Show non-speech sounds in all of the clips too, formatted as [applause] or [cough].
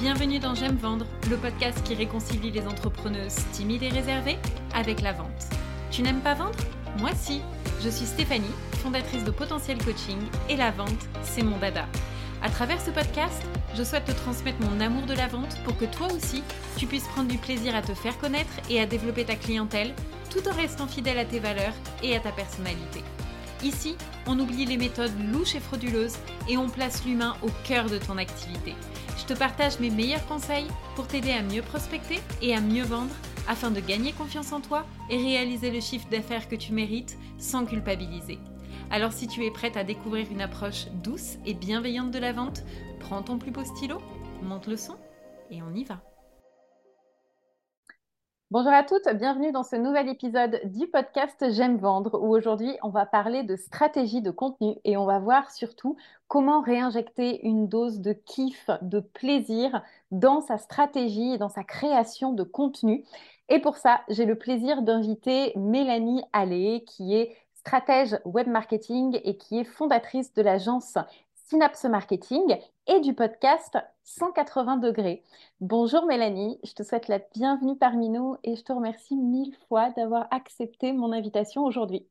Bienvenue dans J'aime vendre, le podcast qui réconcilie les entrepreneuses timides et réservées avec la vente. Tu n'aimes pas vendre? Moi si. Je suis Stéphanie, fondatrice de Potentiel Coaching et la vente, c'est mon dada. À travers ce podcast, je souhaite te transmettre mon amour de la vente pour que toi aussi, tu puisses prendre du plaisir à te faire connaître et à développer ta clientèle tout en restant fidèle à tes valeurs et à ta personnalité. Ici, on oublie les méthodes louches et frauduleuses et on place l'humain au cœur de ton activité. Je te partage mes meilleurs conseils pour t'aider à mieux prospecter et à mieux vendre afin de gagner confiance en toi et réaliser le chiffre d'affaires que tu mérites sans culpabiliser. Alors si tu es prête à découvrir une approche douce et bienveillante de la vente, prends ton plus beau stylo, monte le son et on y va. Bonjour à toutes, bienvenue dans ce nouvel épisode du podcast J'aime vendre où aujourd'hui on va parler de stratégie de contenu et on va voir surtout comment réinjecter une dose de kiff, de plaisir dans sa stratégie et dans sa création de contenu. Et pour ça, j'ai le plaisir d'inviter Mélanie Allé qui est stratège web marketing et qui est fondatrice de l'agence Synapse Marketing et du podcast 180 degrés. Bonjour Mélanie, je te souhaite la bienvenue parmi nous et je te remercie mille fois d'avoir accepté mon invitation aujourd'hui.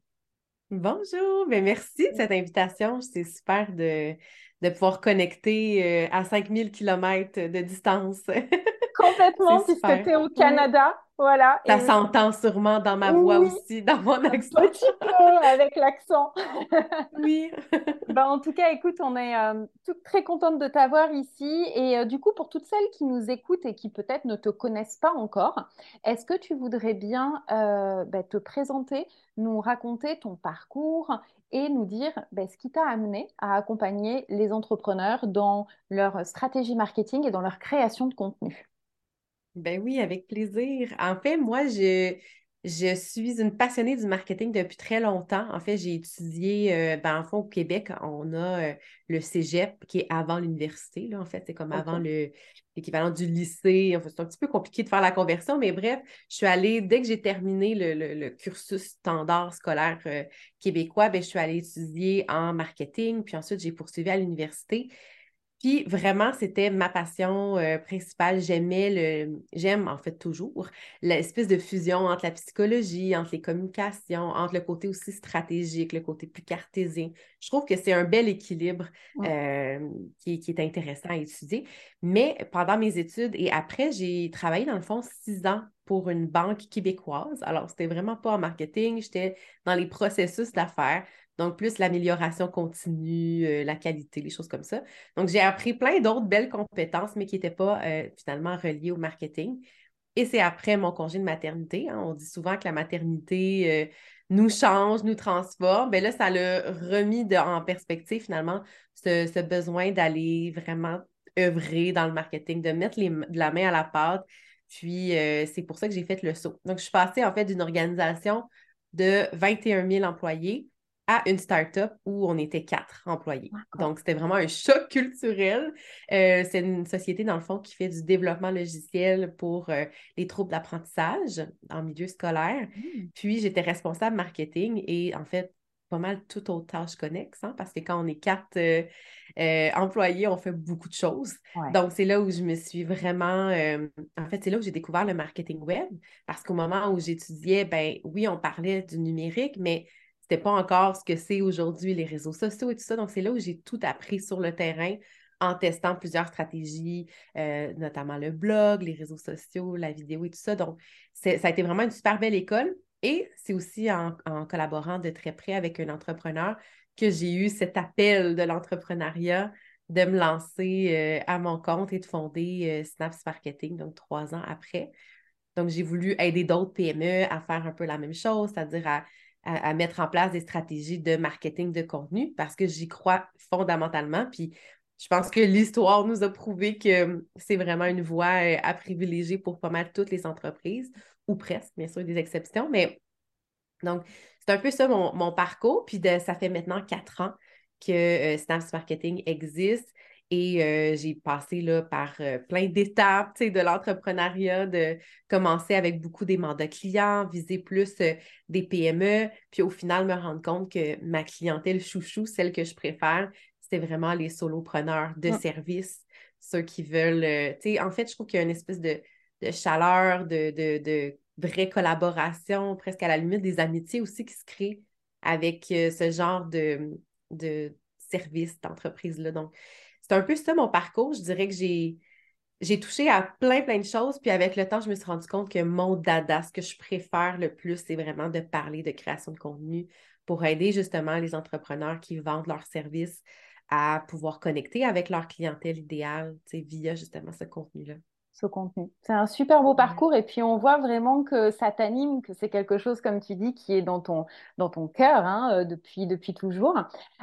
Bonjour, mais ben, merci de cette invitation. C'est super de, de pouvoir connecter euh, à 5000 km de distance. [laughs] Complètement, puisque tu es au Canada. Voilà. Ça s'entend sûrement dans ma voix aussi, [laughs] dans mon accent. Un petit peu avec l'accent. [laughs] oui. [laughs] ben, en tout cas, écoute, on est euh, très contente de t'avoir ici. Et euh, du coup, pour toutes celles qui nous écoutent et qui peut-être ne te connaissent pas encore, est-ce que tu voudrais bien euh, ben, te présenter, nous raconter ton parcours et nous dire ben, ce qui t'a amené à accompagner les entrepreneurs dans leur stratégie marketing et dans leur création de contenu? Ben oui, avec plaisir. En fait, moi, je, je suis une passionnée du marketing depuis très longtemps. En fait, j'ai étudié, euh, ben, en fond, au Québec, on a euh, le cégep qui est avant l'université. En fait, c'est comme avant l'équivalent du lycée. En fait, c'est un petit peu compliqué de faire la conversion, mais bref, je suis allée, dès que j'ai terminé le, cursus standard scolaire euh, québécois, ben, je suis allée étudier en marketing, puis ensuite, j'ai poursuivi à l'université. Puis vraiment, c'était ma passion euh, principale. J'aimais le, j'aime en fait toujours l'espèce de fusion entre la psychologie, entre les communications, entre le côté aussi stratégique, le côté plus cartésien. Je trouve que c'est un bel équilibre euh, qui, qui, est intéressant à étudier. Mais pendant mes études et après, j'ai travaillé dans le fond six ans pour une banque québécoise. Alors, c'était vraiment pas en marketing, j'étais dans les processus d'affaires. Donc, plus l'amélioration continue, euh, la qualité, les choses comme ça. Donc, j'ai appris plein d'autres belles compétences, mais qui n'étaient pas euh, finalement reliées au marketing. Et c'est après mon congé de maternité. Hein. on dit souvent que la maternité euh, nous change, nous transforme. Bien là, ça l'a remis en perspective finalement ce, besoin d'aller vraiment œuvrer dans le marketing, de mettre la main à la pâte. Puis, c'est pour ça que j'ai fait le saut. Donc, je suis passée en fait d'une organisation de 21 000 employés à une start-up où on était quatre employés. Donc, c'était vraiment un choc culturel. Euh, c'est une société, dans le fond, qui fait du développement logiciel pour euh, les troubles d'apprentissage en milieu scolaire. Mmh. Puis, j'étais responsable marketing et, en fait, pas mal toutes autres tâches connexes, hein, parce que quand on est quatre euh, employés, on fait beaucoup de choses. Donc, c'est là où je me suis vraiment... en fait, c'est là où j'ai découvert le marketing web, parce qu'au moment où j'étudiais, ben oui, on parlait du numérique, mais c'était pas encore ce que c'est aujourd'hui, les réseaux sociaux et tout ça. Donc, c'est là où j'ai tout appris sur le terrain en testant plusieurs stratégies, euh, notamment le blog, les réseaux sociaux, la vidéo et tout ça. Donc, ça a été vraiment une super belle école. Et c'est aussi en, collaborant de très près avec un entrepreneur que j'ai eu cet appel de l'entrepreneuriat de me lancer euh, à mon compte et de fonder euh, Snaps Marketing, donc trois ans après. Donc, j'ai voulu aider d'autres PME à faire un peu la même chose, c'est-à-dire à à, mettre en place des stratégies de marketing de contenu parce que j'y crois fondamentalement. Puis je pense que l'histoire nous a prouvé que c'est vraiment une voie euh, à privilégier pour pas mal toutes les entreprises, ou presque, bien sûr, des exceptions. Mais donc, c'est un peu ça mon, parcours. Puis ça fait maintenant quatre ans que euh, Snaps Marketing existe. Et euh, j'ai passé là, par euh, plein d'étapes de l'entrepreneuriat, de commencer avec beaucoup des mandats clients, viser plus euh, des PME, puis au final me rendre compte que ma clientèle chouchou, celle que je préfère, c'est vraiment les solopreneurs de services. ceux qui veulent. En fait, je trouve qu'il y a une espèce de, chaleur, de, de, vraie collaboration, presque à la limite des amitiés aussi qui se créent avec ce genre de, de service d'entreprise-là. Donc, c'est un peu ça mon parcours. Je dirais que j'ai j'ai touché à plein, plein de choses. Puis avec le temps, je me suis rendu compte que mon dada, ce que je préfère le plus, c'est vraiment de parler de création de contenu pour aider justement les entrepreneurs qui vendent leurs services à pouvoir connecter avec leur clientèle idéale via justement ce contenu-là ce contenu. C'est un super beau parcours et puis on voit vraiment que ça t'anime, que c'est quelque chose, comme tu dis, qui est dans ton, dans ton cœur hein, euh, depuis, depuis toujours.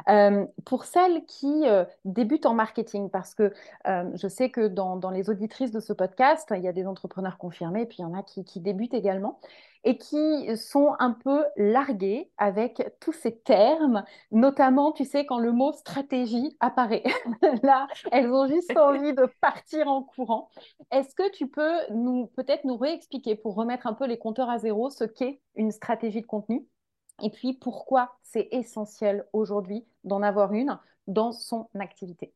Euh, pour celles qui euh, débutent en marketing, parce que je sais que dans, dans, les auditrices de ce podcast, il y a des entrepreneurs confirmés et puis il y en a qui, qui débutent également et qui sont un peu largués avec tous ces termes, notamment, tu sais, quand le mot stratégie apparaît. [laughs] Là, elles ont juste [laughs] envie de partir en courant. Est-ce que tu peux nous peut-être nous réexpliquer pour remettre un peu les compteurs à zéro ce qu'est une stratégie de contenu? Et puis pourquoi c'est essentiel aujourd'hui d'en avoir une dans son activité?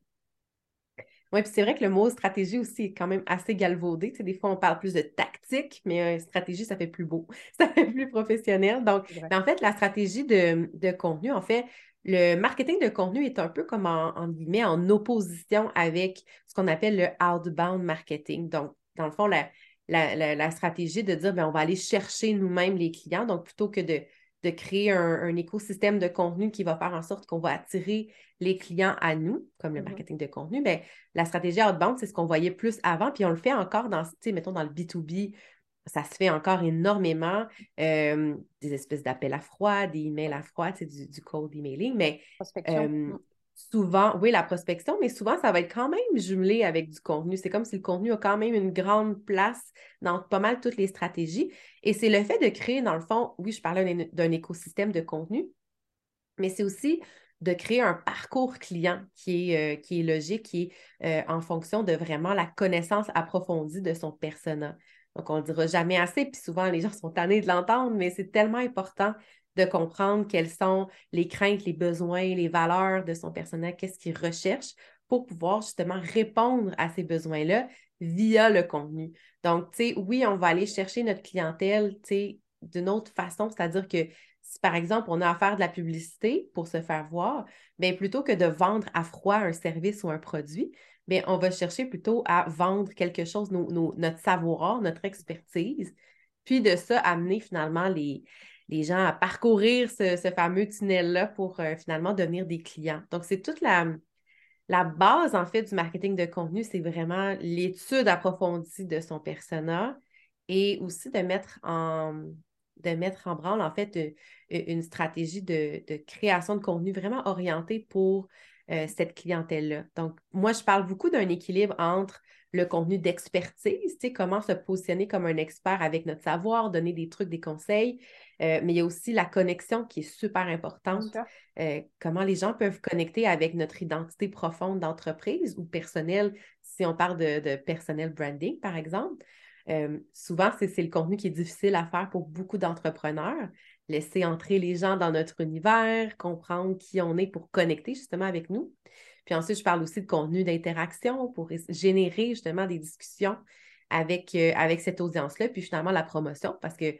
Oui, puis c'est vrai que le mot stratégie aussi est quand même assez galvaudé. Tu sais, des fois, on parle plus de tactique, mais euh, stratégie, ça fait plus beau, [laughs] ça fait plus professionnel. Donc, en fait, la stratégie de, contenu, en fait, le marketing de contenu est un peu comme en, en guillemets en opposition avec ce qu'on appelle le outbound marketing. Donc, dans le fond, la, la, stratégie de dire, bien, on va aller chercher nous-mêmes les clients. Donc, plutôt que de de créer un, écosystème de contenu qui va faire en sorte qu'on va attirer les clients à nous, comme le mm-hmm. marketing de contenu, bien, la stratégie outbound, c'est ce qu'on voyait plus avant, puis on le fait encore dans, mettons, dans le B2B, ça se fait encore énormément, euh, des espèces d'appels à froid, des emails à froid, du, du cold emailing, mais euh, souvent, oui, la prospection, mais souvent, ça va être quand même jumelé avec du contenu. C'est comme si le contenu a quand même une grande place dans pas mal toutes les stratégies. Et c'est le fait de créer, dans le fond, oui, je parlais d'un écosystème de contenu, mais c'est aussi de créer un parcours client qui est, euh, qui logique, qui est euh, en fonction de vraiment la connaissance approfondie de son persona. Donc, on ne dira jamais assez, puis souvent les gens sont tannés de l'entendre, mais c'est tellement important de comprendre quelles sont les craintes, les besoins, les valeurs de son personnel, qu'est-ce qu'il recherche pour pouvoir justement répondre à ces besoins-là via le contenu. Donc, tu sais, oui, on va aller chercher notre clientèle, tu sais, d'une autre façon, c'est-à-dire que si par exemple on a à de la publicité pour se faire voir, bien plutôt que de vendre à froid un service ou un produit, bien on va chercher plutôt à vendre quelque chose, notre savoir, notre expertise, puis de ça amener finalement les, les gens à parcourir ce, fameux tunnel-là pour euh, finalement devenir des clients. Donc, c'est toute la, base, en fait, du marketing de contenu, c'est vraiment l'étude approfondie de son persona et aussi de mettre en, mettre en branle, en fait, euh, une, stratégie de, création de contenu vraiment orientée pour euh, cette clientèle-là. Donc, moi, je parle beaucoup d'un équilibre entre le contenu d'expertise, tu sais, comment se positionner comme un expert avec notre savoir, donner des trucs, des conseils, euh, mais il y a aussi la connexion qui est super importante. Euh, comment les gens peuvent connecter avec notre identité profonde d'entreprise ou personnelle, si on parle de, personnel branding, par exemple. Euh, souvent, c'est le contenu qui est difficile à faire pour beaucoup d'entrepreneurs. Laisser entrer les gens dans notre univers, comprendre qui on est pour connecter justement avec nous. Puis ensuite, je parle aussi de contenu d'interaction pour générer justement des discussions avec, euh, avec cette audience-là, puis finalement la promotion, parce que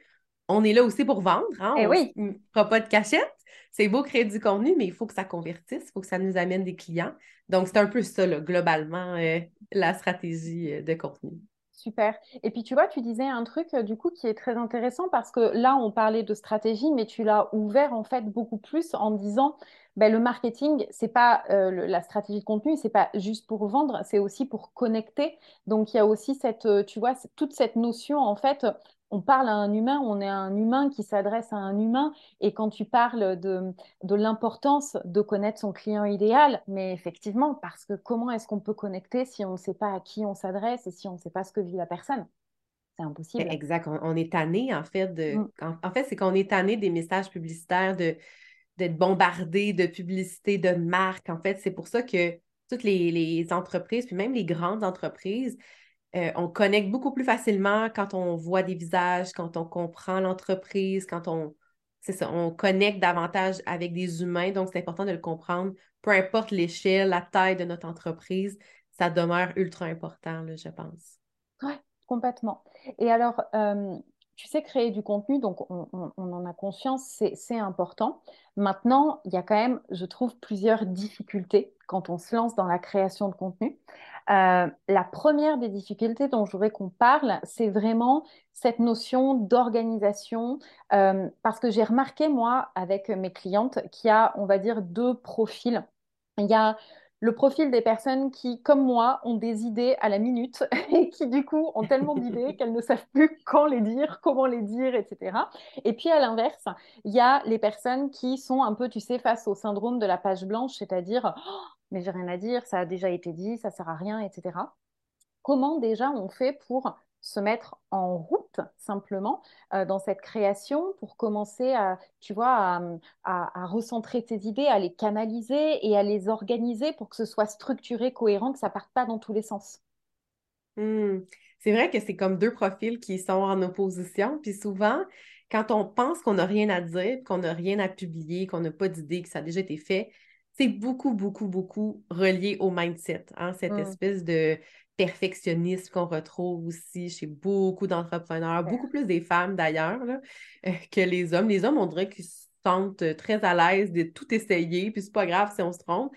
on est là aussi pour vendre, hein? Eh on oui. ne fera pas de cachette. C'est beau créer du contenu, mais il faut que ça convertisse, il faut que ça nous amène des clients. Donc, c'est un peu ça, globalement, euh, la stratégie euh, de contenu. Super. Et puis tu vois, tu disais un truc du coup qui est très intéressant parce que là, on parlait de stratégie, mais tu l'as ouvert en fait beaucoup plus en disant ben, le marketing, c'est pas euh, la stratégie de contenu, c'est pas juste pour vendre, c'est aussi pour connecter. Donc il y a aussi cette, euh, tu vois, toute cette notion en fait. On parle à un humain, on est un humain qui s'adresse à un humain. Et quand tu parles de, de l'importance de connaître son client idéal, mais effectivement, parce que comment est-ce qu'on peut connecter si on ne sait pas à qui on s'adresse et si on ne sait pas ce que vit la personne? C'est impossible. Exact. On, est tanné, en fait, de. Mm. En, fait, c'est qu'on est tanné des messages publicitaires de d'être bombardé de publicité, de marques. En fait, c'est pour ça que toutes les, entreprises, puis même les grandes entreprises, euh, on connecte beaucoup plus facilement quand on voit des visages, quand on comprend l'entreprise, quand on, ça, on connecte davantage avec des humains. Donc, c'est important de le comprendre, peu importe l'échelle, la taille de notre entreprise. ça demeure ultra important, je pense. Oui, complètement. Et alors, euh, tu sais, créer du contenu, donc on, en a conscience, c'est important. Maintenant, il y a quand même, je trouve, plusieurs difficultés quand on se lance dans la création de contenu. Euh, la première des difficultés dont je voudrais qu'on parle, c'est vraiment cette notion d'organisation, euh, parce que j'ai remarqué, moi, avec mes clientes, qu'il y a, on va dire, deux profils. Il y a le profil des personnes qui, comme moi, ont des idées à la minute [laughs] et qui, du coup, ont tellement d'idées [laughs] qu'elles ne savent plus quand les dire, comment les dire, etc. Et puis, à l'inverse, il y a les personnes qui sont un peu, tu sais, face au syndrome de la page blanche, c'est-à-dire, oh, mais j'ai rien à dire, ça a déjà été dit, ça sert à rien, etc. Comment déjà on fait pour se mettre en simplement euh, dans cette création pour commencer à, tu vois, à, recentrer tes idées, à les canaliser et à les organiser pour que ce soit structuré, cohérent, que ça parte pas dans tous les sens. Hmm. C'est vrai que c'est comme deux profils qui sont en opposition. Puis souvent, quand on pense qu'on n'a rien à dire, qu'on n'a rien à publier, qu'on n'a pas d'idée, que ça a déjà été fait, c'est beaucoup, beaucoup, beaucoup relié au mindset. Hein? Cette hmm. espèce de perfectionnisme qu'on retrouve aussi chez beaucoup d'entrepreneurs, beaucoup plus des femmes d'ailleurs euh, que les hommes. Les hommes, on dirait qu'ils se sentent très à l'aise de tout essayer, puis c'est pas grave si on se trompe.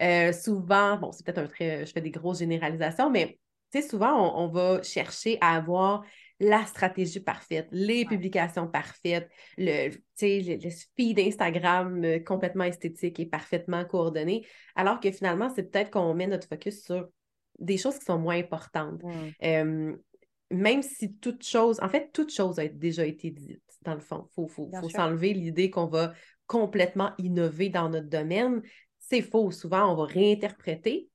Euh, souvent, bon, c'est peut-être un très, je fais des grosses généralisations, mais tu sais, souvent, on, va chercher à avoir la stratégie parfaite, les publications parfaites, le, le, le feed Instagram euh, complètement esthétique et parfaitement coordonné, alors que finalement, c'est peut-être qu'on met notre focus sur des choses qui sont moins importantes. même si toute chose, en fait, toute chose a déjà été dite, dans le fond. Il faut, s'enlever l'idée qu'on va complètement innover dans notre domaine. C'est faux. Souvent, on va réinterpréter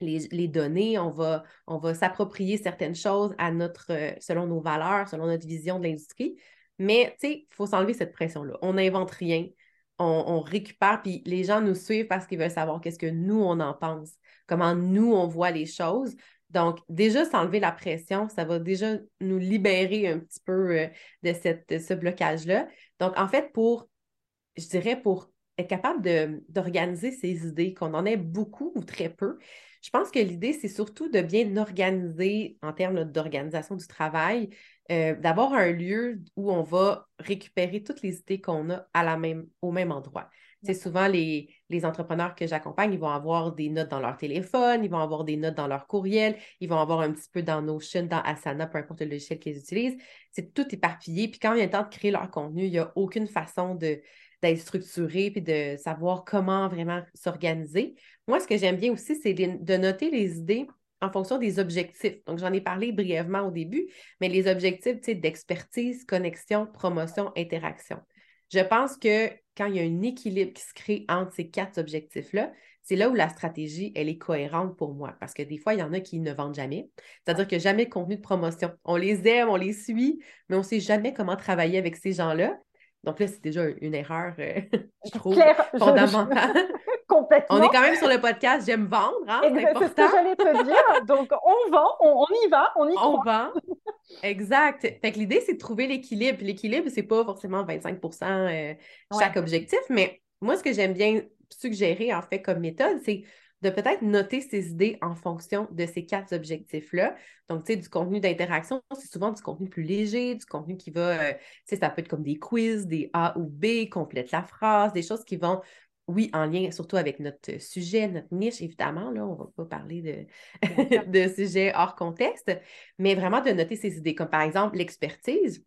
les, données, on va, on va s'approprier certaines choses à notre, euh, selon nos valeurs, selon notre vision de l'industrie. Mais, tu sais, il faut s'enlever cette pression-là. On n'invente rien. On, on, récupère, puis les gens nous suivent parce qu'ils veulent savoir qu'est-ce que nous, on en pense comment nous, on voit les choses. Donc, déjà, s'enlever la pression, ça va déjà nous libérer un petit peu euh, de, cette, ce blocage-là. Donc, en fait, pour, je dirais, pour être capable d'organiser ces idées, qu'on en ait beaucoup ou très peu, je pense que l'idée, c'est surtout de bien organiser en termes d'organisation du travail, euh, d'avoir un lieu où on va récupérer toutes les idées qu'on a à la même, au même endroit. C'est souvent les, entrepreneurs que j'accompagne, ils vont avoir des notes dans leur téléphone, ils vont avoir des notes dans leur courriel, ils vont avoir un petit peu dans Notion, dans Asana, peu importe le logiciel qu'ils utilisent. C'est tout éparpillé. Puis quand il vient le temps de créer leur contenu, il n'y a aucune façon de, d'être structuré puis de savoir comment vraiment s'organiser. Moi, ce que j'aime bien aussi, c'est de noter les idées en fonction des objectifs. Donc, j'en ai parlé brièvement au début, mais les objectifs d'expertise, connexion, promotion, interaction. Je pense que quand il y a un équilibre qui se crée entre ces quatre objectifs-là, c'est là où la stratégie, elle est cohérente pour moi. Parce que des fois, il y en a qui ne vendent jamais. C'est-à-dire que jamais de contenu de promotion. On les aime, on les suit, mais on ne sait jamais comment travailler avec ces gens-là. Donc là, c'est déjà une erreur, euh, [laughs] je trouve, fondamentale. [laughs] Complètement. On est quand même sur le podcast J'aime vendre, hein? C'est important. ce que j'allais te dire. Donc, on vend, on, y va, on y On vend. Exact. Fait que l'idée, c'est de trouver l'équilibre. L'équilibre, c'est pas forcément 25% euh, chaque objectif, mais moi, ce que j'aime bien suggérer, en fait, comme méthode, c'est de peut-être noter ses idées en fonction de ces quatre objectifs-là. Donc, tu sais, du contenu d'interaction, c'est souvent du contenu plus léger, du contenu qui va, euh, tu sais, ça peut être comme des quiz, des A ou B, complète la phrase, des choses qui vont oui, en lien surtout avec notre sujet, notre niche, évidemment. Là, on ne va pas parler de, [laughs] de sujets hors contexte, mais vraiment de noter ces idées, comme par exemple l'expertise.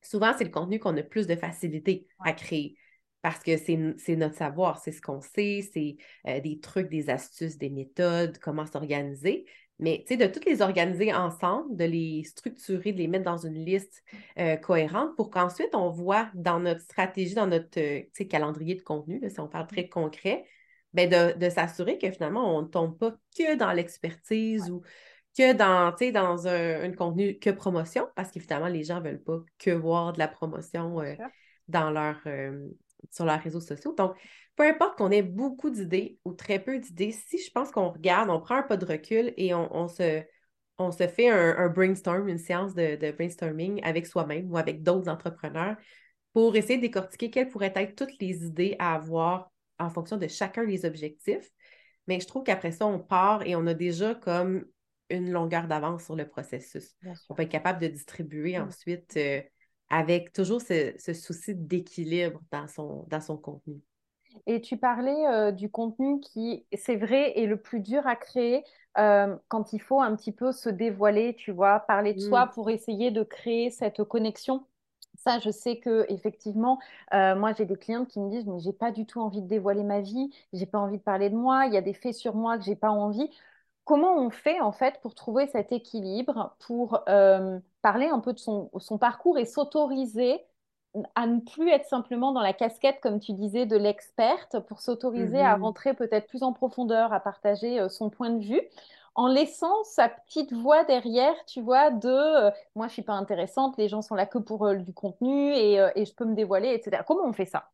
Souvent, c'est le contenu qu'on a plus de facilité à créer parce que c'est notre savoir, c'est ce qu'on sait, c'est euh, des trucs, des astuces, des méthodes, comment s'organiser. Mais tu sais, de toutes les organiser ensemble, de les structurer, de les mettre dans une liste euh, cohérente pour qu'ensuite on voit dans notre stratégie, dans notre euh, calendrier de contenu, si on parle très concret, ben de, s'assurer que finalement on ne tombe pas que dans l'expertise ou que dans, dans un, contenu que promotion, parce qu'évidemment, les gens ne veulent pas que voir de la promotion euh, dans leur, sur leurs réseaux sociaux. Donc, peu importe qu'on ait beaucoup d'idées ou très peu d'idées, si je pense qu'on regarde, on prend un pas de recul et on, se, on se fait un, brainstorm, une séance de, brainstorming avec soi-même ou avec d'autres entrepreneurs pour essayer de décortiquer quelles pourraient être toutes les idées à avoir en fonction de chacun des objectifs, mais je trouve qu'après ça, on part et on a déjà comme une longueur d'avance sur le processus. On peut être capable de distribuer mmh. ensuite euh, avec toujours ce, souci d'équilibre dans son, dans son contenu. Et tu parlais euh, du contenu qui, c'est vrai, est le plus dur à créer euh, quand il faut un petit peu se dévoiler, tu vois, parler de soi mmh. pour essayer de créer cette connexion. Ça, je sais que effectivement, moi, j'ai des clientes qui me disent, mais j'ai pas du tout envie de dévoiler ma vie, j'ai pas envie de parler de moi, il y a des faits sur moi que j'ai pas envie. Comment on fait en fait pour trouver cet équilibre, pour euh, parler un peu de son, parcours et s'autoriser à ne plus être simplement dans la casquette, comme tu disais, de l'experte, pour s'autoriser à mm-hmm. rentrer peut-être plus en profondeur, à partager euh, son point de vue, en laissant sa petite voix derrière, tu vois, de euh, moi je suis pas intéressante, les gens sont là que pour du contenu et, et je peux me dévoiler, etc. Comment on fait ça?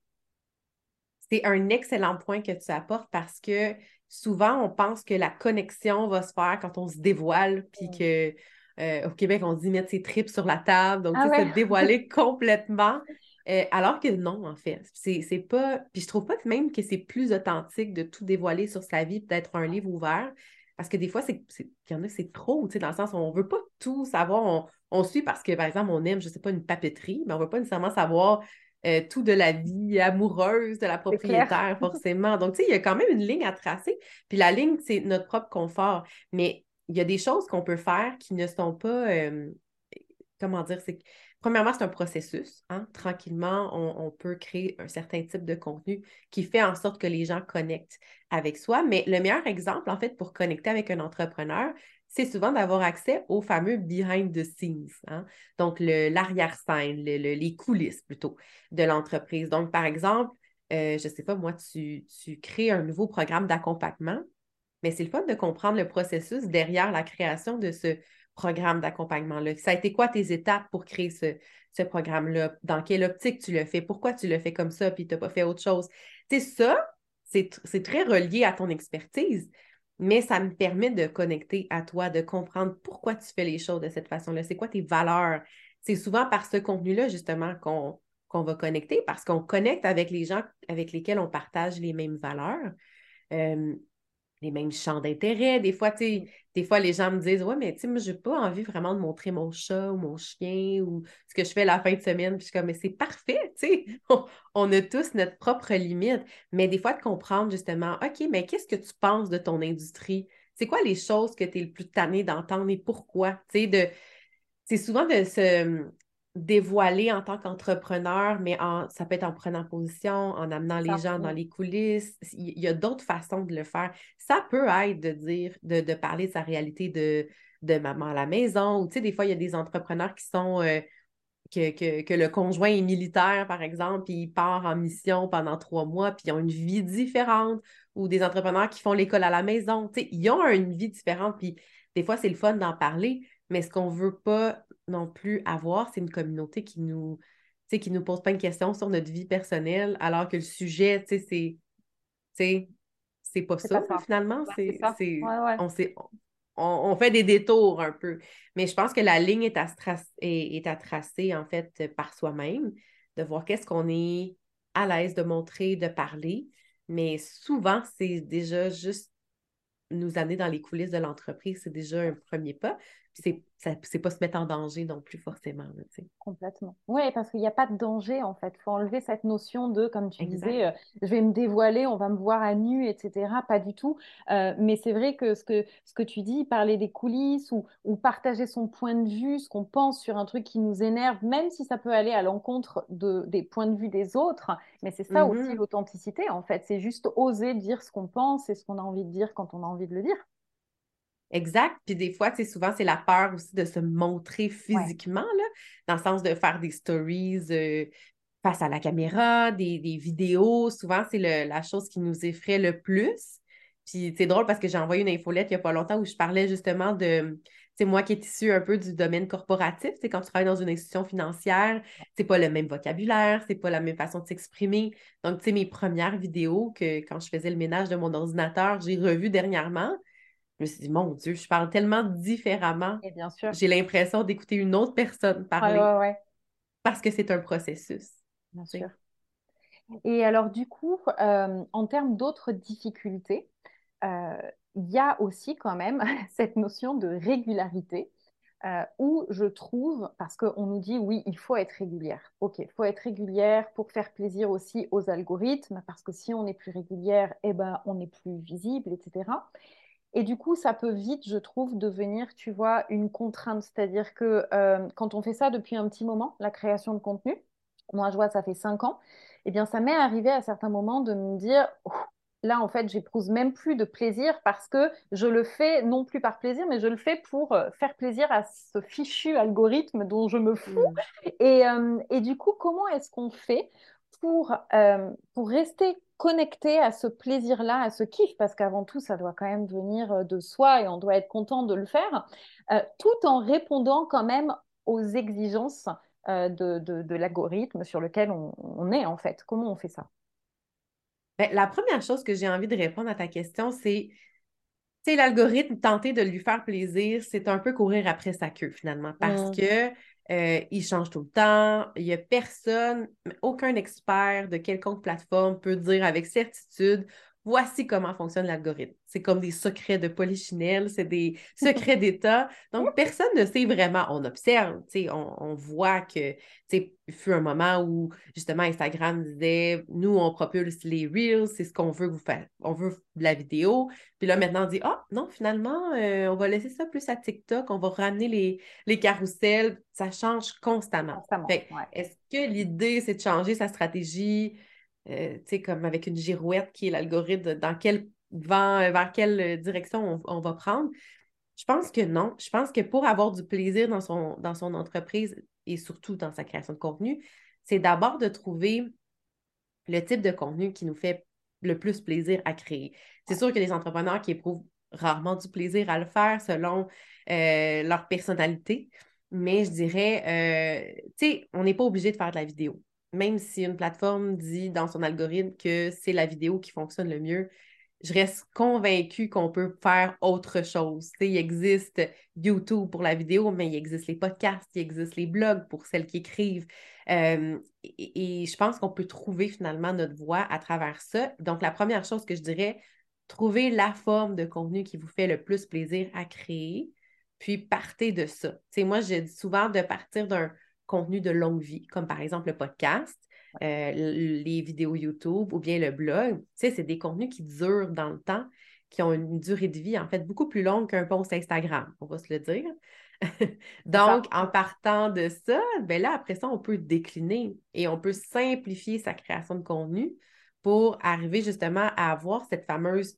C'est un excellent point que tu apportes parce que souvent, on pense que la connexion va se faire quand on se dévoile, puis que euh, au Québec, on dit mettre ses tripes sur la table, donc ah se dévoiler [laughs] complètement. Euh, alors que non, en fait. C'est pas. Puis je trouve pas même que c'est plus authentique de tout dévoiler sur sa vie, peut-être un livre ouvert. Parce que des fois, c'est il y en a, c'est trop, tu sais, dans le sens où on veut pas tout savoir. On, on suit parce que, par exemple, on aime, je sais pas, une papeterie, mais on veut pas nécessairement savoir euh, tout de la vie amoureuse de la propriétaire, [laughs] forcément. Donc, tu sais, il y a quand même une ligne à tracer. Puis la ligne, c'est notre propre confort. Mais il y a des choses qu'on peut faire qui ne sont pas, euh, comment dire, c'est premièrement, c'est un processus. Hein. Tranquillement, on, peut créer un certain type de contenu qui fait en sorte que les gens connectent avec soi. Mais le meilleur exemple, en fait, pour connecter avec un entrepreneur, c'est souvent d'avoir accès aux fameux behind the scenes, hein. donc l'arrière-scène, les coulisses plutôt de l'entreprise. Donc, par exemple, euh, je ne sais pas, moi, tu, crées un nouveau programme d'accompagnement, mais c'est le fun de comprendre le processus derrière la création de ce programme d'accompagnement-là? Ça a été quoi tes étapes pour créer ce, ce programme-là? Dans quelle optique tu le fais? Pourquoi tu le fais comme ça puis tu n'as pas fait autre chose? Tu sais, ça, c'est très relié à ton expertise mais ça me permet de connecter à toi, de comprendre pourquoi tu fais les choses de cette façon-là. C'est quoi tes valeurs? C'est souvent par ce contenu-là, justement, qu'on va connecter parce qu'on connecte avec les gens avec lesquels on partage les mêmes valeurs. Euh, les mêmes champs d'intérêt. Des fois, des fois, les gens me disent Ouais, mais tu sais, j'ai pas envie vraiment de montrer mon chat ou mon chien ou ce que je fais la fin de semaine. Puis je suis comme, mais c'est parfait, tu sais. [laughs] On, a tous notre propre limite. Mais des fois, de comprendre justement, OK, mais qu'est-ce que tu penses de ton industrie? C'est quoi les choses que tu es le plus tanné d'entendre et pourquoi? Tu sais, de. C'est souvent de se dévoiler en tant qu'entrepreneur, mais en, ça peut être en prenant position, en amenant les gens dans les coulisses. Il y a d'autres façons de le faire. Ça peut être de dire, de, parler de sa réalité de, de maman à la maison. Ou tu sais, des fois, il y a des entrepreneurs qui sont euh, que, que, le conjoint est militaire, par exemple, puis il part en mission pendant trois mois, puis ils ont une vie différente. Ou des entrepreneurs qui font l'école à la maison. Tu sais, ils ont une vie différente, puis des fois, c'est le fun d'en parler. Mais ce qu'on ne veut pas non plus avoir, c'est une communauté qui nous, qui nous pose plein de questions sur notre vie personnelle, alors que le sujet, c'est, c'est pas ça, finalement. c'est, on, on, fait des détours un peu. Mais je pense que la ligne est à, est, à tracer, en fait, par soi-même, de voir qu'est-ce qu'on est à l'aise de montrer, de parler. Mais souvent, c'est déjà juste nous amener dans les coulisses de l'entreprise, c'est déjà un premier pas c'est c'est pas se mettre en danger non plus forcément. Complètement. Oui, parce qu'il n'y a pas de danger en fait. Il faut enlever cette notion de, comme tu disais, euh, je vais me dévoiler, on va me voir à nu, etc. Pas du tout. Euh, mais c'est vrai que ce, que ce que tu dis, parler des coulisses ou, ou partager son point de vue, ce qu'on pense sur un truc qui nous énerve, même si ça peut aller à l'encontre de, des points de vue des autres, mais c'est ça aussi mm-hmm. l'authenticité en fait. C'est juste oser dire ce qu'on pense et ce qu'on a envie de dire quand on a envie de le dire. Exact. Puis des fois, c'est souvent, c'est la peur aussi de se montrer physiquement, là, dans le sens de faire des stories euh, face à la caméra, des, vidéos. Souvent, c'est la chose qui nous effraie le plus. Puis c'est drôle parce que j'ai envoyé une infolette il n'y a pas longtemps où je parlais justement de, c'est moi qui est issu un peu du domaine corporatif. C'est quand tu travailles dans une institution financière, c'est pas le même vocabulaire, c'est pas la même façon de s'exprimer. Donc, tu sais, mes premières vidéos que quand je faisais le ménage de mon ordinateur, j'ai revu dernièrement je me suis dit, mon Dieu, je parle tellement différemment. Et bien sûr. J'ai l'impression d'écouter une autre personne parler. Parce que c'est un processus. Bien sûr. Et alors, du coup, euh, en termes d'autres difficultés, il y a aussi quand même [laughs] cette notion de régularité. où je trouve, parce qu'on nous dit oui, il faut être régulière. Ok, il faut être régulière pour faire plaisir aussi aux algorithmes, parce que si on est plus régulière, eh ben, on est plus visible, etc. Et du coup, ça peut vite, je trouve, devenir, tu vois, une contrainte. C'est-à-dire que euh, quand on fait ça depuis un petit moment, la création de contenu, moi, je vois, ça fait cinq ans, eh bien, ça m'est arrivé à certains moments de me dire, oh, là, en fait, j'éprouve même plus de plaisir parce que je le fais non plus par plaisir, mais je le fais pour euh, faire plaisir à ce fichu algorithme dont je me fous. Mmh. Et, euh, et, du coup, comment est-ce qu'on fait pour, pour rester connecter à ce plaisir-là, à ce kiff, parce qu'avant tout, ça doit quand même venir euh, de soi et on doit être content de le faire, euh, tout en répondant quand même aux exigences euh, de, l'algorithme sur lequel on, est en fait. Comment on fait ça? Ben, la première chose que j'ai envie de répondre à ta question, c'est c'est l'algorithme, tenter de lui faire plaisir, c'est un peu courir après sa queue finalement, parce mmh. que euh, il change tout le temps. Il n'y a personne, aucun expert de quelconque plateforme peut dire avec certitude voici comment fonctionne l'algorithme. C'est comme des secrets de polichinelle, c'est des secrets d'État. Donc, personne ne sait vraiment. On observe, on, on voit que, il fut un moment où, justement, Instagram disait, nous, on propulse les Reels, c'est ce qu'on veut vous faire. On veut de la vidéo. Puis là, maintenant, on dit, ah, non, finalement, euh, on va laisser ça plus à TikTok, on va ramener les, les carousels. Ça change constamment. Est-ce que l'idée, c'est de changer sa stratégie? Euh, comme avec une girouette qui est l'algorithme, dans quel vent, euh, vers quelle direction on, va prendre. Je pense que non. Je pense que pour avoir du plaisir dans son, entreprise et surtout dans sa création de contenu, c'est d'abord de trouver le type de contenu qui nous fait le plus plaisir à créer. C'est sûr a des entrepreneurs qui éprouvent rarement du plaisir à le faire selon euh, leur personnalité, mais je dirais, on n'est pas obligé de faire de la vidéo même si une plateforme dit dans son algorithme que c'est la vidéo qui fonctionne le mieux, je reste convaincue qu'on peut faire autre chose. il existe YouTube pour la vidéo, mais il existe les podcasts, il existe les blogs pour celles qui écrivent. Euh, et, je pense qu'on peut trouver finalement notre voix à travers ça. Donc, la première chose que je dirais, trouver la forme de contenu qui vous fait le plus plaisir à créer, puis partez de ça. moi, je dis souvent de partir d'un contenu de longue vie, comme par exemple le podcast, euh, les vidéos YouTube ou bien le blog. Tu sais, c'est des contenus qui durent dans le temps, qui ont une durée de vie en fait beaucoup plus longue qu'un post Instagram, on va se le dire. [laughs] Donc, en partant de ça, ben là, après ça, on peut décliner et on peut simplifier sa création de contenu pour arriver justement à avoir cette fameuse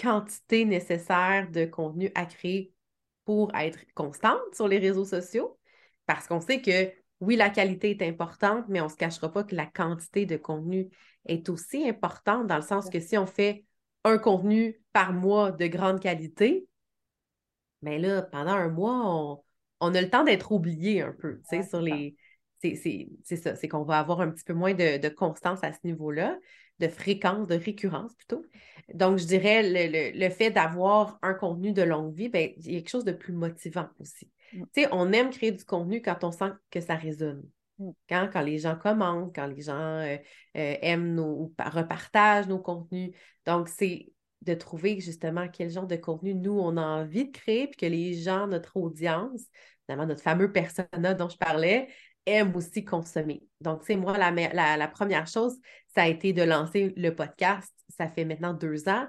quantité nécessaire de contenu à créer pour être constante sur les réseaux sociaux. Parce qu'on sait que oui, la qualité est importante, mais on ne se cachera pas que la quantité de contenu est aussi importante dans le sens que si on fait un contenu par mois de grande qualité, mais ben là, pendant un mois, on, a le temps d'être oublié un peu, tu sais, sur les... C'est ça, c'est qu'on va avoir un petit peu moins de, constance à ce niveau-là, de fréquence, de récurrence plutôt. Donc, je dirais, le, le fait d'avoir un contenu de longue vie, ben, il y a quelque chose de plus motivant aussi. Mm. Tu sais, on aime créer du contenu quand on sent que ça résonne. Mm. Quand, quand les gens commentent, quand les gens euh, euh, aiment nos, ou repartagent nos contenus. Donc, c'est de trouver justement quel genre de contenu nous, on a envie de créer, puis que les gens, notre audience, finalement, notre fameux persona dont je parlais, aiment aussi consommer. Donc, c'est moi, la, la, la, première chose, ça a été de lancer le podcast. Ça fait maintenant deux ans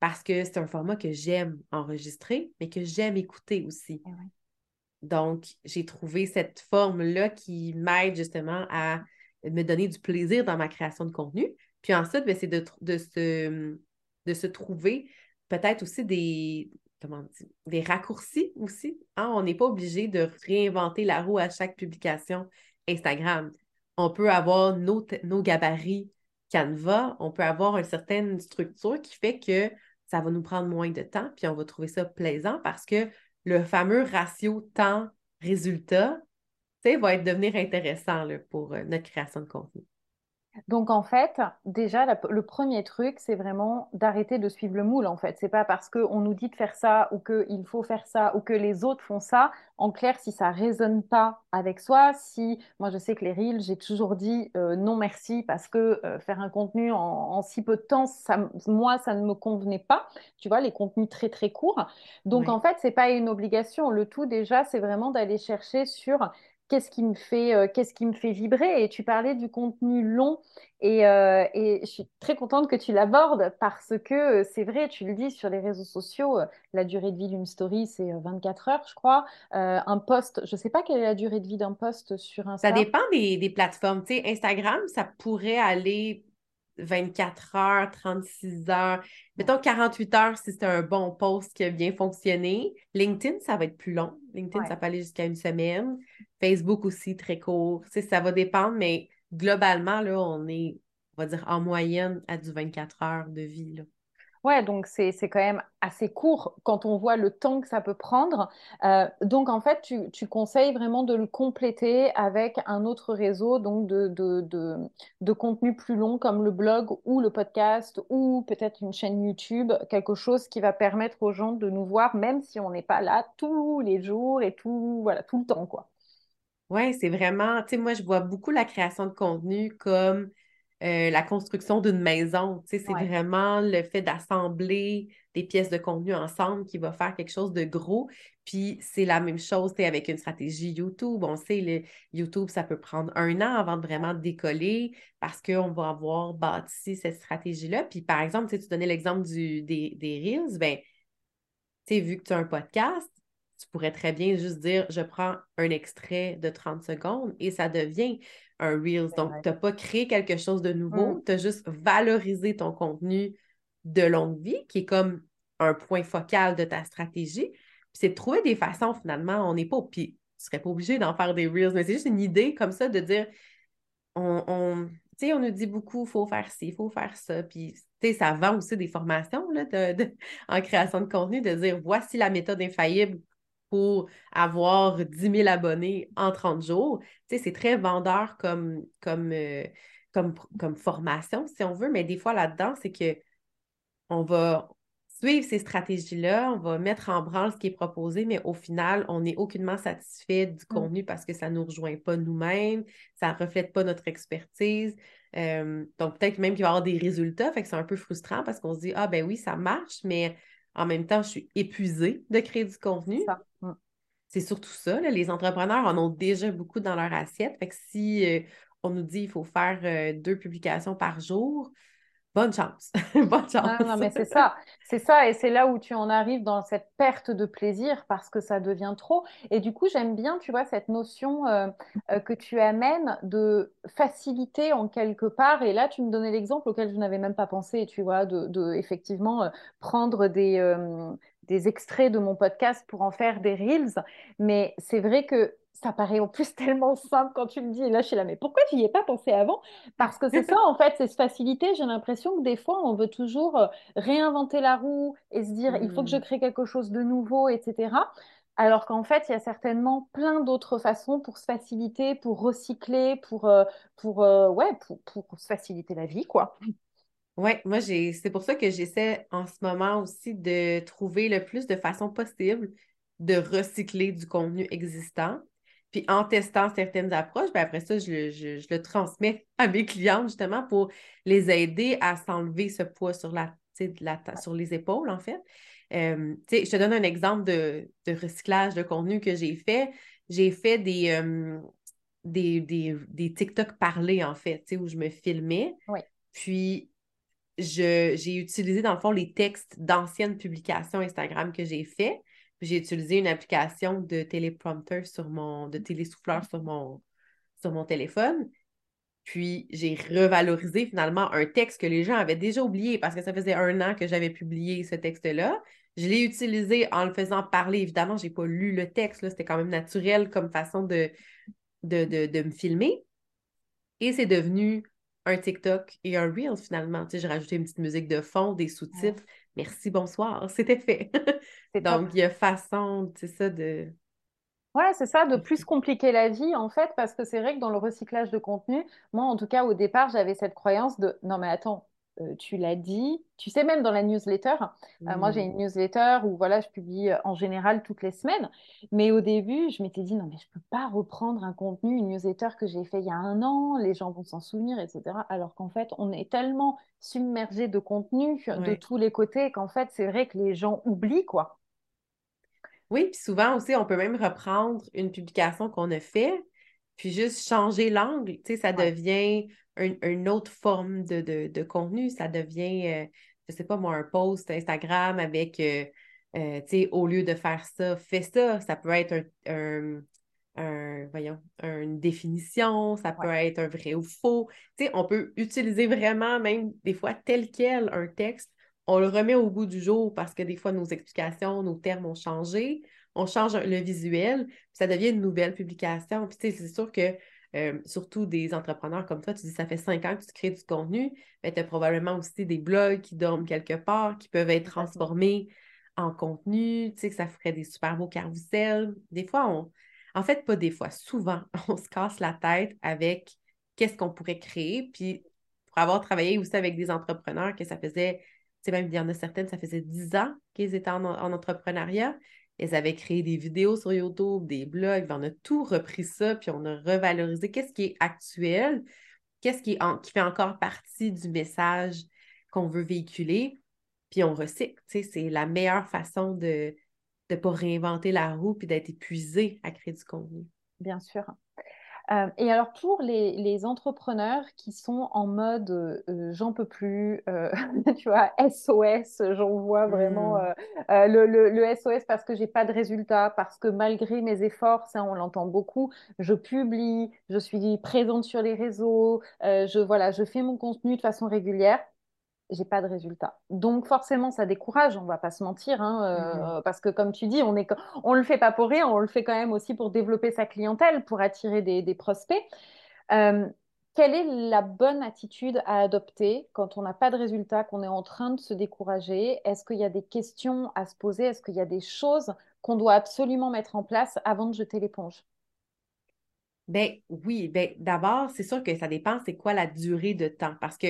parce que c'est un format que j'aime enregistrer, mais que j'aime écouter aussi. Eh donc, j'ai trouvé cette forme-là qui m'aide justement à me donner du plaisir dans ma création de contenu. Puis ensuite, ben, c'est de, se, trouver peut-être aussi des raccourcis aussi. Hein. On n'est pas obligé de réinventer la roue à chaque publication Instagram. On peut avoir nos, nos gabarits Canva, on peut avoir une certaine structure qui fait que ça va nous prendre moins de temps, puis on va trouver ça plaisant parce que le fameux ratio temps-résultat va être devenir intéressant pour euh, notre création de contenu. Donc en fait, déjà, le premier truc, c'est vraiment d'arrêter de suivre le moule. En fait, c'est pas parce qu'on nous dit de faire ça ou qu'il faut faire ça ou que les autres font ça. En clair, si ça résonne pas avec soi, si moi je sais que les reels, j'ai toujours dit euh, non merci parce que euh, faire un contenu en, si peu de temps, ça, moi ça ne me convenait pas. Tu vois, les contenus très très courts. Donc en fait, c'est pas une obligation. Le tout déjà, c'est vraiment d'aller chercher sur qu'est-ce qui me fait, euh, qu'est-ce qui me fait vibrer? Et tu parlais du contenu long et, euh, et je suis très contente que tu l'abordes parce que euh, c'est vrai, tu le dis sur les réseaux sociaux, la durée de vie d'une story, c'est 24 heures, je crois. un post, je ne sais pas quelle est la durée de vie d'un post sur Instagram. Ça dépend des, des plateformes. Tu sais, Instagram, ça pourrait aller 24 heures, 36 heures, mettons 48 heures si c'est un bon post qui a bien fonctionné. LinkedIn, ça va être plus long. LinkedIn, ça peut aller jusqu'à une semaine. Facebook aussi, très court. ça va dépendre, mais globalement, là, on est, on va dire, en moyenne à du 24 heures de vie. Là. Ouais, donc c'est quand même assez court quand on voit le temps que ça peut prendre. Euh, donc en fait, tu, tu, conseilles vraiment de le compléter avec un autre réseau donc de, de, de, de contenu plus long comme le blog ou le podcast ou peut-être une chaîne YouTube, quelque chose qui va permettre aux gens de nous voir même si on n'est pas là tous les jours et tout, voilà, tout le temps. quoi. Ouais, c'est vraiment, tu sais, moi je vois beaucoup la création de contenu comme euh, la construction d'une maison. C'est vraiment le fait d'assembler des pièces de contenu ensemble qui va faire quelque chose de gros. Puis c'est la même chose avec une stratégie YouTube. On sait, le YouTube, ça peut prendre un an avant de vraiment décoller parce qu'on va avoir bâti cette stratégie-là. Puis par exemple, tu donnais l'exemple des, des Reels, ben, vu que tu as un podcast, tu pourrais très bien juste dire je prends un extrait de 30 secondes et ça devient un Reels. Donc, tu n'as pas créé quelque chose de nouveau, mm. tu as juste valorisé ton contenu de longue vie, qui est comme un point focal de ta stratégie. Puis c'est de trouver des façons, finalement, on n'est pas, puis tu serais pas obligé d'en faire des Reels, mais c'est juste une idée comme ça de dire, on, on tu sais, on nous dit beaucoup, il faut faire ci, il faut faire ça. Puis, tu sais, ça vend aussi des formations là, en création de contenu, de dire, voici la méthode infaillible pour avoir 10 000 abonnés en 30 jours. Tu sais, c'est très vendeur comme, comme, euh, comme, comme formation, si on veut, mais des fois là-dedans, c'est que on va suivre ces stratégies-là, on va mettre en branle ce qui est proposé, mais au final, on n'est aucunement satisfait du mmh. contenu parce que ça ne nous rejoint pas nous-mêmes, ça ne reflète pas notre expertise. Euh, donc, peut-être même qu'il va y avoir des résultats, fait que c'est un peu frustrant parce qu'on se dit, ah ben oui, ça marche, mais en même temps, je suis épuisée de créer du contenu. C'est surtout ça. les entrepreneurs en ont déjà beaucoup dans leur assiette. Fait que si euh, on nous dit qu'il faut faire euh, deux publications par jour, bonne chance. [laughs] bonne chance. Non, mais c'est ça. C'est ça. Et c'est là où tu en arrives dans cette perte de plaisir parce que ça devient trop. Et du coup, j'aime bien, tu vois, cette notion euh, euh, que tu amènes de facilité en quelque part. Et là, tu me donnais l'exemple auquel je n'avais même pas pensé, tu vois, de, de effectivement euh, prendre des, des extraits de mon podcast pour en faire des reels. Mais c'est vrai que ça paraît en plus [laughs] tellement simple quand tu me dis, là je suis là, mais pourquoi tu n'y ai pas pensé avant? Parce que c'est [laughs] ça en fait, c'est se faciliter. J'ai l'impression que des fois on veut toujours euh, réinventer la roue et se dire, il faut que je mmh. crée quelque chose de nouveau, etc. Alors qu'en fait, il y a certainement plein d'autres façons pour se faciliter, pour recycler, pour, euh, pour, euh, ouais, pour, pour, se faciliter la vie, quoi. Oui, moi, j'ai, c'est pour ça que j'essaie en ce moment aussi de trouver le plus de façons possibles de recycler du contenu existant. Puis en testant certaines approches, ben après ça, je, le transmets à mes clientes justement pour les aider à s'enlever ce poids sur, la, sur les épaules, en fait. Euh, je te donne un exemple de, recyclage de contenu que j'ai fait. J'ai fait des, euh, des, des, TikTok parlés, en fait, où je me filmais. Puis j'ai utilisé, dans le fond, les textes d'anciennes publications Instagram que j'ai fait j'ai utilisé une application de téléprompteur sur mon, de télésouffleur sur mon, sur mon téléphone. Puis j'ai revalorisé finalement un texte que les gens avaient déjà oublié parce que ça faisait un an que j'avais publié ce texte-là. Je l'ai utilisé en le faisant parler. Évidemment, je n'ai pas lu le texte. C'était quand même naturel comme façon de, de, me filmer. Et c'est devenu un TikTok et un Reel finalement. j'ai rajouté une petite musique de fond, des sous-titres. Merci, bonsoir. [laughs] C'était fait. Donc, il y a façon, c'est ça, de, Ouais, c'est ça, de plus compliquer la vie, en fait, parce que c'est vrai que dans le recyclage de contenu, moi, en tout cas, au départ, j'avais cette croyance de non, mais attends, euh, tu l'as dit, tu sais, même dans la newsletter, euh, moi, j'ai une newsletter où voilà, je publie euh, en général toutes les semaines, mais au début, je m'étais dit non, mais je peux pas reprendre un contenu, une newsletter que j'ai fait il y a un an, les gens vont s'en souvenir, etc. Alors qu'en fait, on est tellement submergé de contenu de tous les côtés qu'en fait, c'est vrai que les gens oublient, quoi. Oui, puis souvent aussi, on peut même reprendre une publication qu'on a faite, puis juste changer l'angle. Tu sais, ça Ouais. devient un- une autre forme de, de- de contenu. Ça devient, euh, je sais pas moi, un post Instagram avec, euh, euh, tu sais, au lieu de faire ça, fais ça. Ça peut être un, un- un- voyons, une définition, ça peut Ouais. être un vrai ou faux. Tu sais, on peut utiliser vraiment, même des fois, tel quel un texte on le remet au goût du jour parce que des fois, nos explications, nos termes ont changé. On change le visuel, puis ça devient une nouvelle publication. Puis, tu sais, c'est sûr que, euh, surtout des entrepreneurs comme toi, tu dis ça fait cinq ans que tu crées du contenu, mais tu as probablement aussi des blogs qui dorment quelque part, qui peuvent être transformés en contenu, tu sais, que ça ferait des super beaux carousels. Des fois, on. En fait, pas des fois, souvent, [laughs] on se casse la tête avec qu'est-ce qu'on pourrait créer. Puis, pour avoir travaillé aussi avec des entrepreneurs que ça faisait sais, même il y en a certaines, ça faisait 10 ans qu'ils étaient en, en entrepreneuriat. Elles avaient créé des vidéos sur YouTube, des blogs, on a tout repris ça, puis on a revalorisé qu'est-ce qui est actuel, qu'est-ce qui, fait encore partie du message qu'on veut véhiculer, puis on recycle. C'est la meilleure façon de ne pas réinventer la roue puis d'être épuisé à créer du contenu. Bien sûr. Euh, et alors pour les, les entrepreneurs qui sont en mode euh, j'en peux plus, euh, [laughs] tu vois, SOS, j'en vois vraiment Mm. euh, euh, le, le- le SOS parce que j'ai pas de résultat, parce que malgré mes efforts, ça on l'entend beaucoup, je publie, je suis présente sur les réseaux, euh, je, voilà, je fais mon contenu de façon régulière. J'ai pas de résultat. Donc forcément, ça décourage, on va pas se mentir, hein, Mhm. euh, parce que comme tu dis, on est, on le fait pas pour rien, on le fait quand même aussi pour développer sa clientèle, pour attirer des, des prospects. Euh, quelle est la bonne attitude à adopter quand on n'a pas de résultat, qu'on est en train de se décourager? Est-ce qu'il y a des questions à se poser? Est-ce qu'il y a des choses qu'on doit absolument mettre en place avant de jeter l'éponge? Ben oui, ben d'abord, c'est sûr que ça dépend c'est quoi la durée de temps? Parce que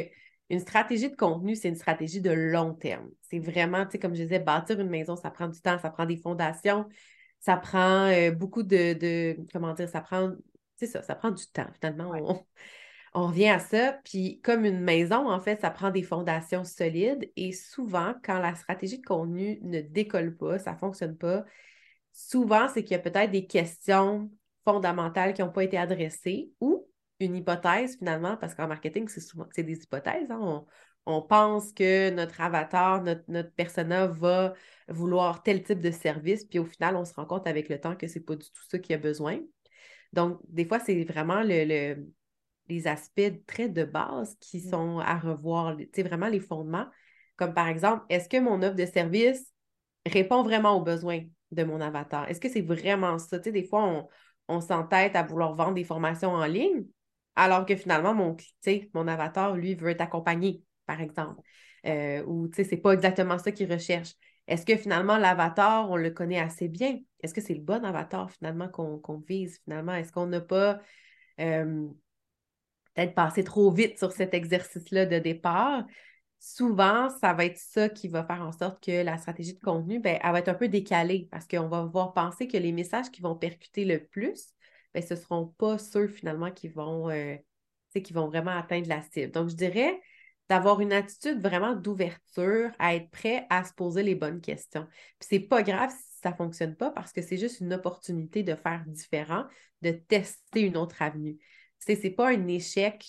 une stratégie de contenu, c'est une stratégie de long terme. C'est vraiment, tu sais, comme je disais, bâtir une maison, ça prend du temps, ça prend des fondations, ça prend euh, beaucoup de, de, comment dire, ça prend, c'est ça, ça prend du temps. Finalement, Ouais. on, [laughs] on revient à ça. Puis comme une maison, en fait, ça prend des fondations solides et souvent, quand la stratégie de contenu ne décolle pas, ça ne fonctionne pas, souvent, c'est qu'il y a peut-être des questions fondamentales qui n'ont pas été adressées ou une hypothèse finalement, parce qu'en marketing, c'est souvent c'est des hypothèses. hein. On, on pense que notre avatar, notre, notre persona va vouloir tel type de service, puis au final, on se rend compte avec le temps que c'est pas du tout ça qu'il a besoin. Donc, des fois, c'est vraiment le, le- les aspects très de base qui Mm. sont à revoir, sais, vraiment les fondements. Comme par exemple, est-ce que mon offre de service répond vraiment aux besoins de mon avatar? Est-ce que c'est vraiment ça? Tu sais, des fois, on, on s'entête à vouloir vendre des formations en ligne, alors que finalement, mon, mon avatar, lui, veut être accompagné, par exemple. Euh, ou, tu sais, c'est pas exactement ça qu'il recherche. Est-ce que finalement, l'avatar, on le connaît assez bien? Est-ce que c'est le bon avatar, finalement, qu'on qu'on vise, finalement? Est-ce qu'on n'a pas euh, peut-être passé trop vite sur cet exercice-là de départ? Souvent, ça va être ça qui va faire en sorte que la stratégie de contenu, ben, elle va être un peu décalée parce qu'on va voir penser que les messages qui vont percuter le plus, ben, ce ne seront pas ceux finalement qui vont, euh, vont vraiment atteindre la cible. Donc, je dirais d'avoir une attitude vraiment d'ouverture, à être prêt à se poser les bonnes questions. Puis c'est pas grave si ça ne fonctionne pas parce que c'est juste une opportunité de faire différent, de tester une autre avenue. Sais, c'est pas un échec.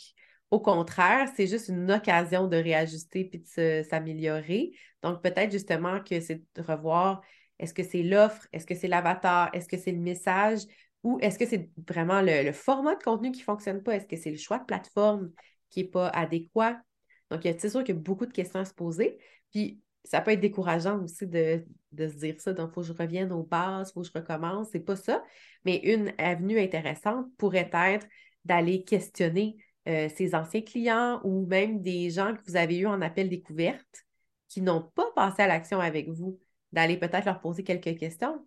Au contraire, c'est juste une occasion de réajuster puis de s'améliorer. Donc, peut-être justement que c'est de revoir est-ce que c'est l'offre, est-ce que c'est l'avatar, est-ce que c'est le message? Ou est-ce que c'est vraiment le, format de contenu qui ne fonctionne pas? Est-ce que c'est le choix de plateforme qui n'est pas adéquat? Donc, c'est sûr qu'il y a beaucoup de questions à se poser. Puis, ça peut être décourageant aussi de, de se dire ça. Donc, il faut que je revienne aux bases, il faut que je recommence. C'est pas ça. Mais une avenue intéressante pourrait être d'aller questionner euh, ses anciens clients ou même des gens que vous avez eus en appel découverte qui n'ont pas passé à l'action avec vous, d'aller peut-être leur poser quelques questions.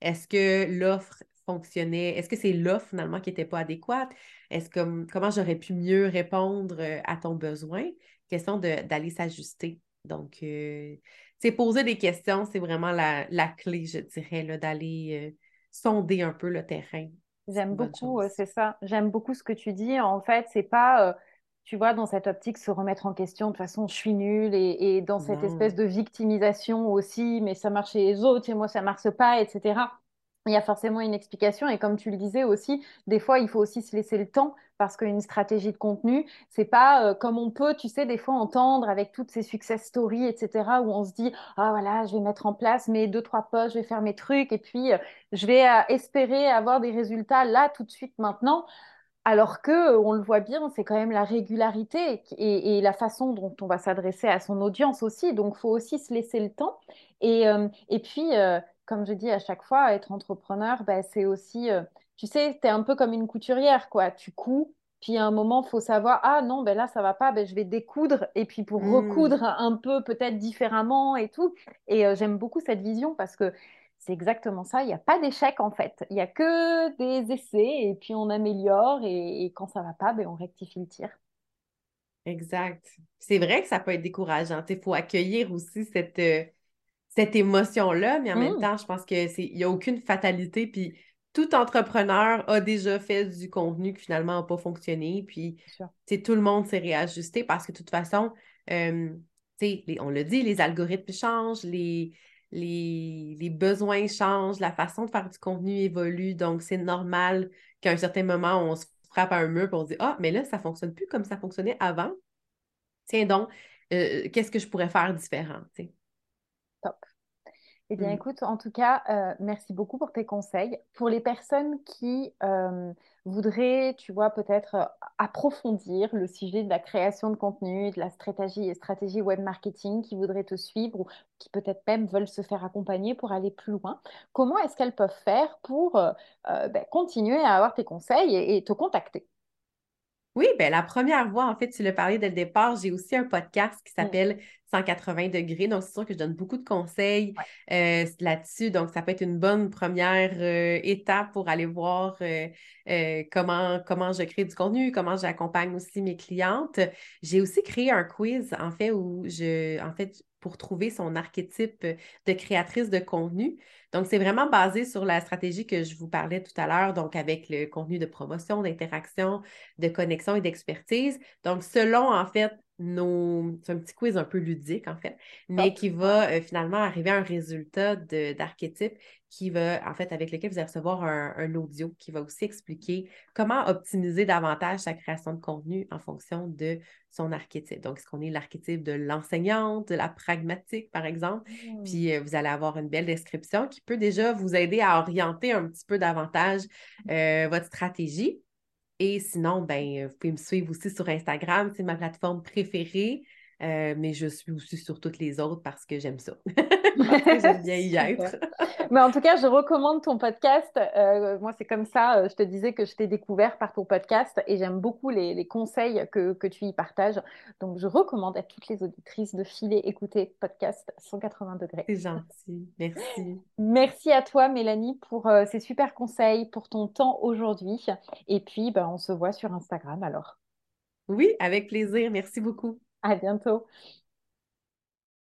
Est-ce que l'offre fonctionnait? Est-ce que c'est l'offre finalement qui n'était pas adéquate? Est-ce que comment j'aurais pu mieux répondre euh, à ton besoin? Question d'aller s'ajuster. Donc, c'est poser des questions, c'est vraiment la, clé, je dirais, d'aller sonder un peu le terrain. J'aime beaucoup, c'est ça. J'aime beaucoup ce que tu dis. En fait, c'est pas tu vois, dans cette optique, se remettre en question, de toute façon, je suis nulle, et, dans cette espèce de victimisation aussi, mais ça marche chez les autres, et moi, ça marche pas, etc. Il y a forcément une explication, et comme tu le disais aussi, des fois, il faut aussi se laisser le temps, parce qu'une stratégie de contenu, c'est pas euh, comme on peut, tu sais, des fois entendre avec toutes ces success stories, etc., où on se dit, ah voilà, je vais mettre en place mes deux, trois posts, je vais faire mes trucs, et puis euh, je vais euh, espérer avoir des résultats là, tout de suite, maintenant. Alors que, on le voit bien, c'est quand même la régularité et, la façon dont on va s'adresser à son audience aussi. Donc, faut aussi se laisser le temps. Et, euh, puis, comme je dis à chaque fois, être entrepreneur, bah, c'est aussi, euh, tu sais, tu es un peu comme une couturière, quoi. Tu couds, puis à un moment, il faut savoir, ah non, ben là, ça va pas, ben, je vais découdre, et puis pour mmh. recoudre un peu, peut-être différemment et tout. Et j'aime beaucoup cette vision parce que c'est exactement ça. Il n'y a pas d'échec en fait. Il n'y a que des essais et puis on améliore et, quand ça ne va pas, ben, on rectifie le tir. Exact. C'est vrai que ça peut être décourageant. Il faut accueillir aussi cette, euh, cette émotion-là, mais en même mmh. temps, je pense qu'il n'y a aucune fatalité. Puis tout entrepreneur a déjà fait du contenu qui finalement n'a pas fonctionné. Puis tout le monde s'est réajusté parce que de toute façon, euh, on le dit, les algorithmes changent, les, les, besoins changent, la façon de faire du contenu évolue. Donc, c'est normal qu'à un certain moment, on se frappe à un mur et on se dit Ah, mais là, ça ne fonctionne plus comme ça fonctionnait avant. Tiens donc, euh, qu'est-ce que je pourrais faire différent? Top. Eh bien, mmh. écoute, en tout cas, euh, merci beaucoup pour tes conseils. Pour les personnes qui euh, voudraient, tu vois, peut-être euh, approfondir le sujet de la création de contenu, de la stratégie, stratégie web marketing, qui voudraient te suivre ou qui peut-être même veulent se faire accompagner pour aller plus loin, comment est-ce qu'elles peuvent faire pour ben, continuer à avoir tes conseils et te contacter? Oui, ben la première voie, en fait, tu l'as parlé dès le départ, j'ai aussi un podcast qui mmh. s'appelle 180 degrés. Donc, c'est sûr que je donne beaucoup de conseils euh, là-dessus. Donc, ça peut être une bonne première euh, étape pour aller voir euh, comment, comment je crée du contenu, comment j'accompagne aussi mes clientes. J'ai aussi créé un quiz, en fait, où je, en fait, pour trouver son archétype de créatrice de contenu. Donc, c'est vraiment basé sur la stratégie que je vous parlais tout à l'heure, donc avec le contenu de promotion, d'interaction, de connexion et d'expertise. Donc, selon, en fait, nos... C'est un petit quiz un peu ludique, en fait, mais qui va euh, finalement arriver à un résultat d'archétype qui va, en fait, avec lequel vous allez recevoir un, audio qui va aussi expliquer comment optimiser davantage sa création de contenu en fonction de son archétype. Donc, est-ce qu'on est l'archétype de l'enseignante, de la pragmatique, par exemple? Mmh. Puis, euh, vous allez avoir une belle description qui peut déjà vous aider à orienter un petit peu davantage euh, votre stratégie. Et sinon, ben, vous pouvez me suivre aussi sur Instagram, c'est ma plateforme préférée. Euh, mais je suis aussi sur toutes les autres parce que j'aime ça. [laughs] parce que j'aime bien y [laughs] être. [laughs] mais en tout cas, je recommande ton podcast. Euh, moi, c'est comme ça. Euh, je te disais que je t'ai découvert par ton podcast et j'aime beaucoup les, conseils que, que, tu y partages. Donc, je recommande à toutes les auditrices de filer écouter podcast 180 degrés. C'est gentil. Merci. Merci à toi, Mélanie, pour ces super conseils, pour ton temps aujourd'hui. Et puis, ben, on se voit sur Instagram alors. Oui, avec plaisir. Merci beaucoup. À bientôt.